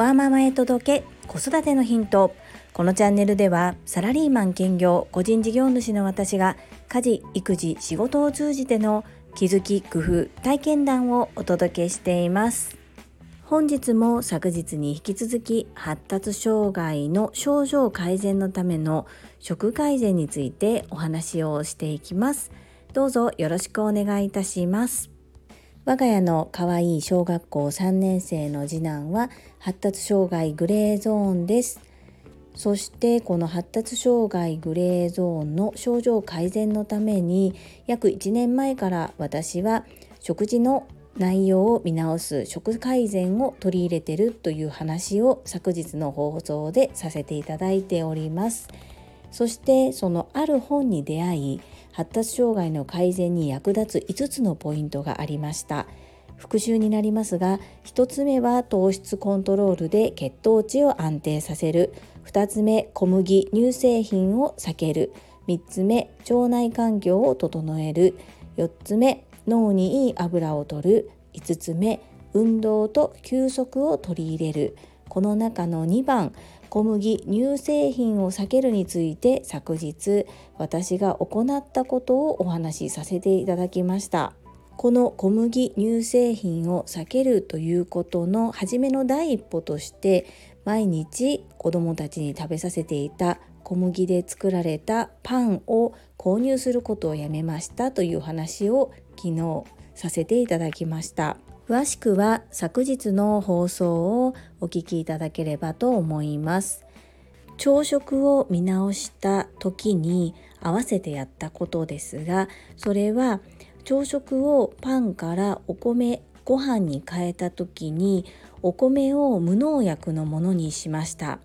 ワーママへ届け子育てのヒント。このチャンネルではサラリーマン兼業個人事業主の私が家事育児仕事を通じての気づき工夫体験談をお届けしています。本日も昨日に引き続き発達障害の症状改善のための食改善についてお話をしていきます。どうぞよろしくお願いいたします。我が家の可愛い小学校3年生の次男は発達障害グレーゾーンです。そしてこの発達障害グレーゾーンの症状改善のために約1年前から私は食事の内容を見直す食改善を取り入れてるという話を昨日の放送でさせていただいております。そしてそのある本に出会い発達障害の改善に役立つ5つのポイントがありました。復習になりますが1つ目は糖質コントロールで血糖値を安定させる。2つ目小麦乳製品を避ける。3つ目腸内環境を整える。4つ目脳にいい油を摂る。5つ目運動と休息を取り入れる。この中の2番小麦乳製品を避けるについて昨日私が行ったことをお話しさせていただきました。この小麦乳製品を避けるということの初めの第一歩として毎日子どもたちに食べさせていた小麦で作られたパンを購入することをやめましたという話を昨日させていただきました。詳しくは昨日の放送をお聞きいただければと思います。朝食を見直した時に合わせてやったことですがそれは朝食をパンからお米ご飯に変えた時にお米を無農薬のものにしました。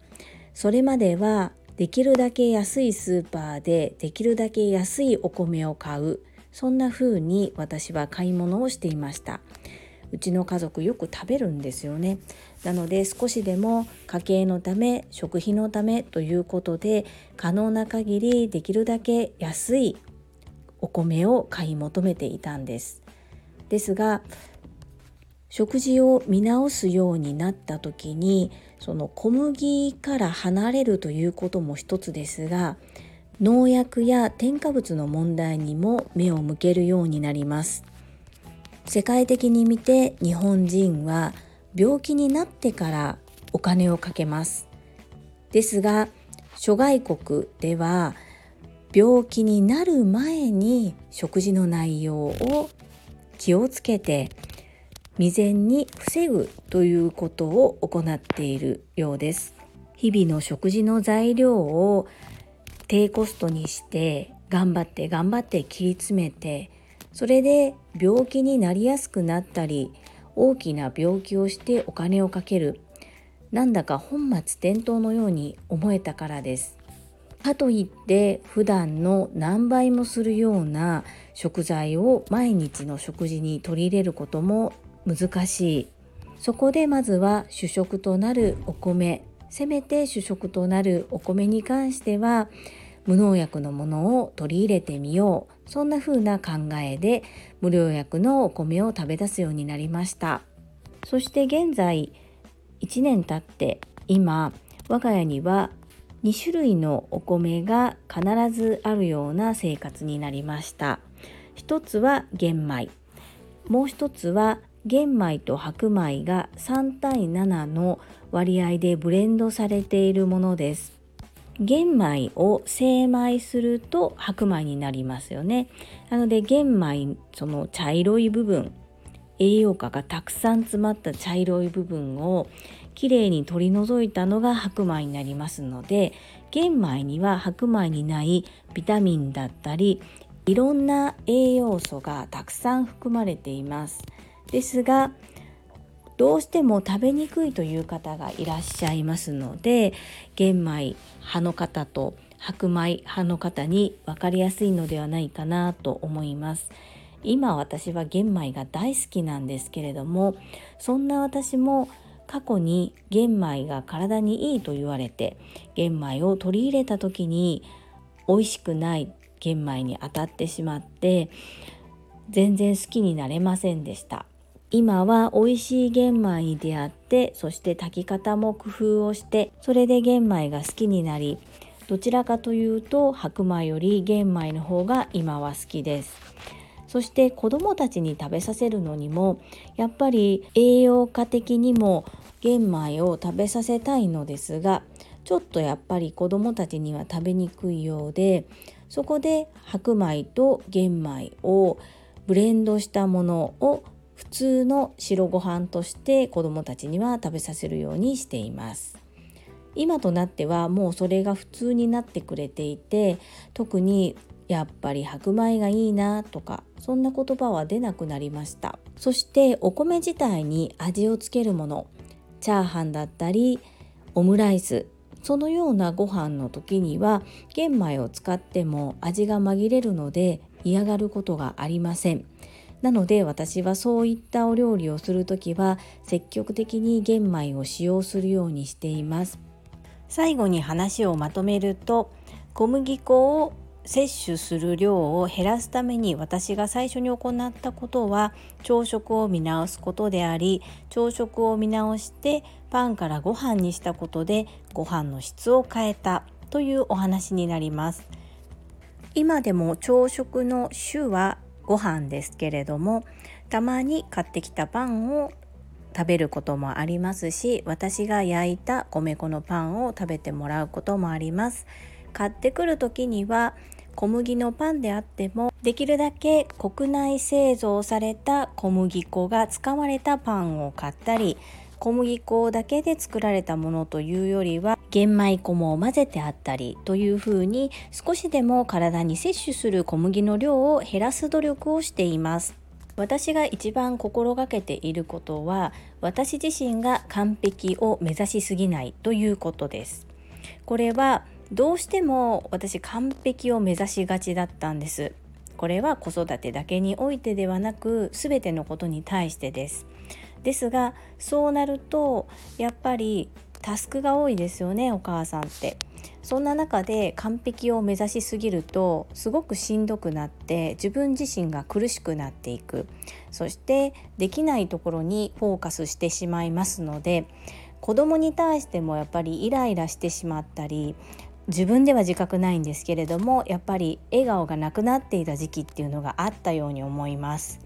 それまではできるだけ安いスーパーでできるだけ安いお米を買う。そんな風に私は買い物をしていました。うちの家族よく食べるんですよね。なので少しでも家計のため食費のためということで可能な限りできるだけ安いお米を買い求めていたんです。ですが食事を見直すようになった時にその小麦から離れるということも一つですが農薬や添加物の問題にも目を向けるようになります。世界的に見て日本人は病気になってからお金をかけます。ですが諸外国では病気になる前に食事の内容を気をつけて未然に防ぐということを行っているようです。日々の食事の材料を低コストにして頑張って頑張って切り詰めてそれで病気になりやすくなったり大きな病気をしてお金をかける。なんだか本末転倒のように思えたからです。かといって普段の何倍もするような食材を毎日の食事に取り入れることも難しい。そこでまずは主食となるお米。せめて主食となるお米に関しては無農薬のものを取り入れてみよう。そんな風な考えで無農薬のお米を食べ出すようになりました。そして現在1年経って今我が家には2種類のお米が必ずあるような生活になりました。一つは玄米。もう一つは玄米と白米が3対7の割合でブレンドされているものです。玄米を精米すると白米になりますよね。なので玄米その茶色い部分栄養価がたくさん詰まった茶色い部分をきれいに取り除いたのが白米になりますので玄米には白米にないビタミンだったりいろんな栄養素がたくさん含まれています。ですがどうしても食べにくいという方がいらっしゃいますので玄米派の方と白米派の方に分かりやすいのではないかなと思います。今私は玄米が大好きなんですけれどもそんな私も過去に玄米が体にいいと言われて玄米を取り入れた時に美味しくない玄米に当たってしまって全然好きになれませんでした。今は美味しい玄米に出会ってそして炊き方も工夫をしてそれで玄米が好きになりどちらかというと白米より玄米の方が今は好きです。そして子どもたちに食べさせるのにもやっぱり栄養価的にも玄米を食べさせたいのですがちょっとやっぱり子どもたちには食べにくいようでそこで白米と玄米をブレンドしたものを普通の白ご飯として子どもたちには食べさせるようにしています。今となってはもうそれが普通になってくれていて特にやっぱり白米がいいなとかそんな言葉は出なくなりました。そしてお米自体に味をつけるものチャーハンだったりオムライスそのようなご飯の時には玄米を使っても味が紛れるので嫌がることがありません。なので私はそういったお料理をする時は積極的に玄米を使用するようにしています。最後に話をまとめると小麦粉を摂取する量を減らすために私が最初に行ったことは朝食を見直すことであり朝食を見直してパンからご飯にしたことでご飯の質を変えたというお話になります。今でも朝食の種はご飯ですけれどもたまに買ってきたパンを食べることもありますし私が焼いた米粉のパンを食べてもらうこともあります。買ってくる時には小麦のパンであってもできるだけ国内製造された小麦粉が使われたパンを買ったり小麦粉だけで作られたものというよりは玄米粉も混ぜてあったりというふうに少しでも体に摂取する小麦の量を減らす努力をしています。私が一番心がけていることは私自身が完璧を目指しすぎないということです。これはどうしても私完璧を目指しがちだったんです。これは子育てだけにおいてではなく全てのことに対してです。ですがそうなるとやっぱりタスクが多いですよねお母さんって。そんな中で完璧を目指しすぎるとすごくしんどくなって自分自身が苦しくなっていく。そしてできないところにフォーカスしてしまいますので子供に対してもやっぱりイライラしてしまったり自分では自覚ないんですけれどもやっぱり笑顔がなくなっていた時期っていうのがあったように思います。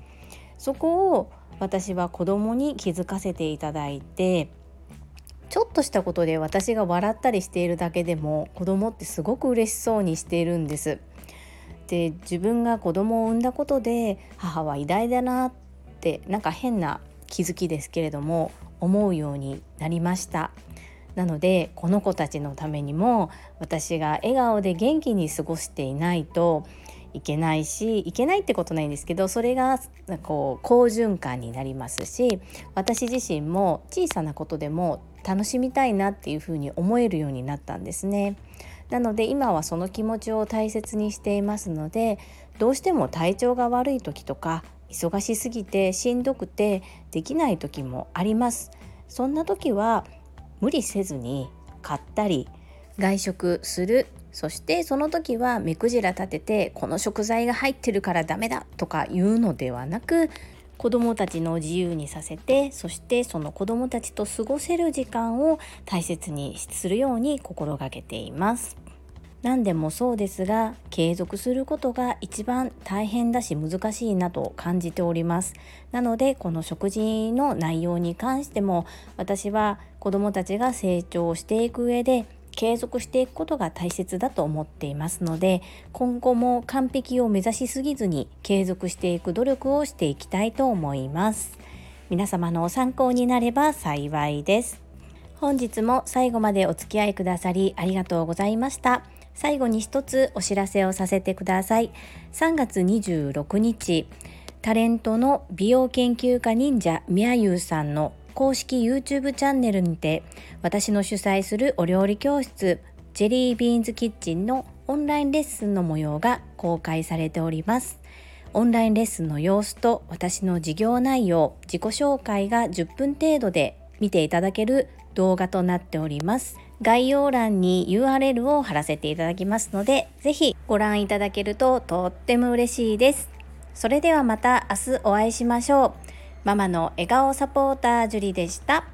そこを私は子供に気づかせていただいてちょっとしたことで私が笑ったりしているだけでも子供ってすごく嬉しそうにしているんです。で自分が子供を産んだことで母は偉大だなってなんか変な気づきですけれども思うようになりました。なのでこの子たちのためにも私が笑顔で元気に過ごしていないといけないしいけないってことないんですけどそれがこう好循環になりますし私自身も小さなことでも楽しみたいなっていうふうに思えるようになったんですね。なので今はその気持ちを大切にしていますのでどうしても体調が悪い時とか忙しすぎてしんどくてできない時もあります。そんな時は無理せずに買ったり外食するそしてその時は目くじら立ててこの食材が入ってるからダメだとか言うのではなく子どもたちの自由にさせてそしてその子どもたちと過ごせる時間を大切にするように心がけています。何でもそうですが継続することが一番大変だし難しいなと感じておりますなのでこの食事の内容に関しても私は子どもたちが成長していく上で継続していくことが大切だと思っていますので今後も完璧を目指しすぎずに継続していく努力をしていきたいと思います。皆様の参考になれば幸いです。本日も最後までお付き合いくださりありがとうございました。最後に一つお知らせをさせてください。3月26日タレントの美容研究家忍者みやゆうさんの公式 YouTube チャンネルにて私の主催するお料理教室ジェリービーンズキッチンのオンラインレッスンの模様が公開されております。オンラインレッスンの様子と私の事業内容、自己紹介が10分程度で見ていただける動画となっております。概要欄に URL を貼らせていただきますので、ぜひご覧いただけるととっても嬉しいです。それではまた明日お会いしましょう。ママの笑顔サポータージュリでした。